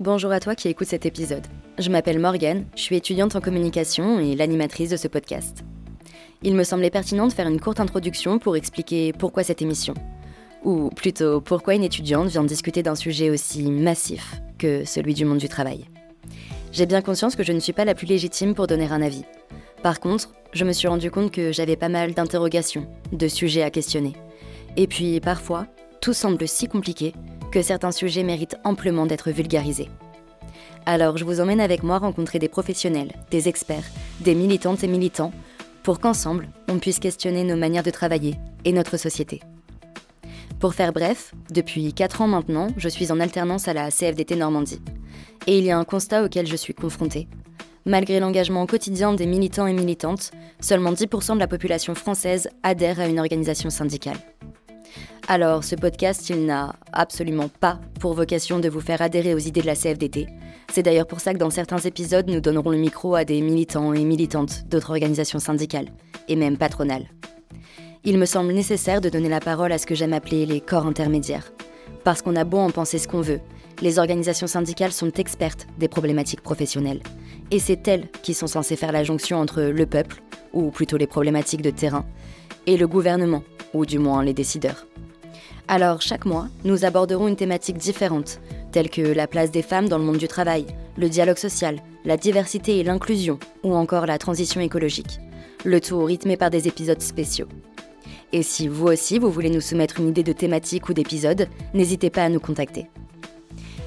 Bonjour à toi qui écoutes cet épisode. Je m'appelle Morgane, je suis étudiante en communication et l'animatrice de ce podcast. Il me semblait pertinent de faire une courte introduction pour expliquer pourquoi cette émission. Ou plutôt pourquoi une étudiante vient discuter d'un sujet aussi massif que celui du monde du travail. J'ai bien conscience que je ne suis pas la plus légitime pour donner un avis. Par contre, je me suis rendu compte que j'avais pas mal d'interrogations, de sujets à questionner. Et puis parfois, tout semble si compliqué que certains sujets méritent amplement d'être vulgarisés. Alors je vous emmène avec moi rencontrer des professionnels, des experts, des militantes et militants, pour qu'ensemble, on puisse questionner nos manières de travailler et notre société. Pour faire bref, depuis 4 ans maintenant, je suis en alternance à la CFDT Normandie. Et il y a un constat auquel je suis confrontée. Malgré l'engagement quotidien des militants et militantes, seulement 10% de la population française adhère à une organisation syndicale. Alors, ce podcast, il n'a absolument pas pour vocation de vous faire adhérer aux idées de la CFDT. C'est d'ailleurs pour ça que dans certains épisodes, nous donnerons le micro à des militants et militantes d'autres organisations syndicales, et même patronales. Il me semble nécessaire de donner la parole à ce que j'aime appeler les corps intermédiaires. Parce qu'on a beau en penser ce qu'on veut, les organisations syndicales sont expertes des problématiques professionnelles. Et c'est elles qui sont censées faire la jonction entre le peuple, ou plutôt les problématiques de terrain, et le gouvernement, ou du moins les décideurs. Alors chaque mois, nous aborderons une thématique différente, telle que la place des femmes dans le monde du travail, le dialogue social, la diversité et l'inclusion, ou encore la transition écologique. Le tout rythmé par des épisodes spéciaux. Et si vous aussi vous voulez nous soumettre une idée de thématique ou d'épisode, n'hésitez pas à nous contacter.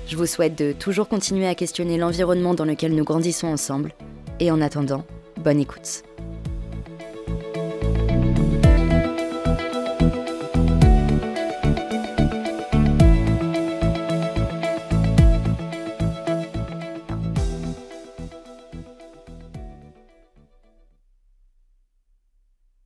Je vous souhaite de toujours continuer à questionner l'environnement dans lequel nous grandissons ensemble. Et en attendant, bonne écoute.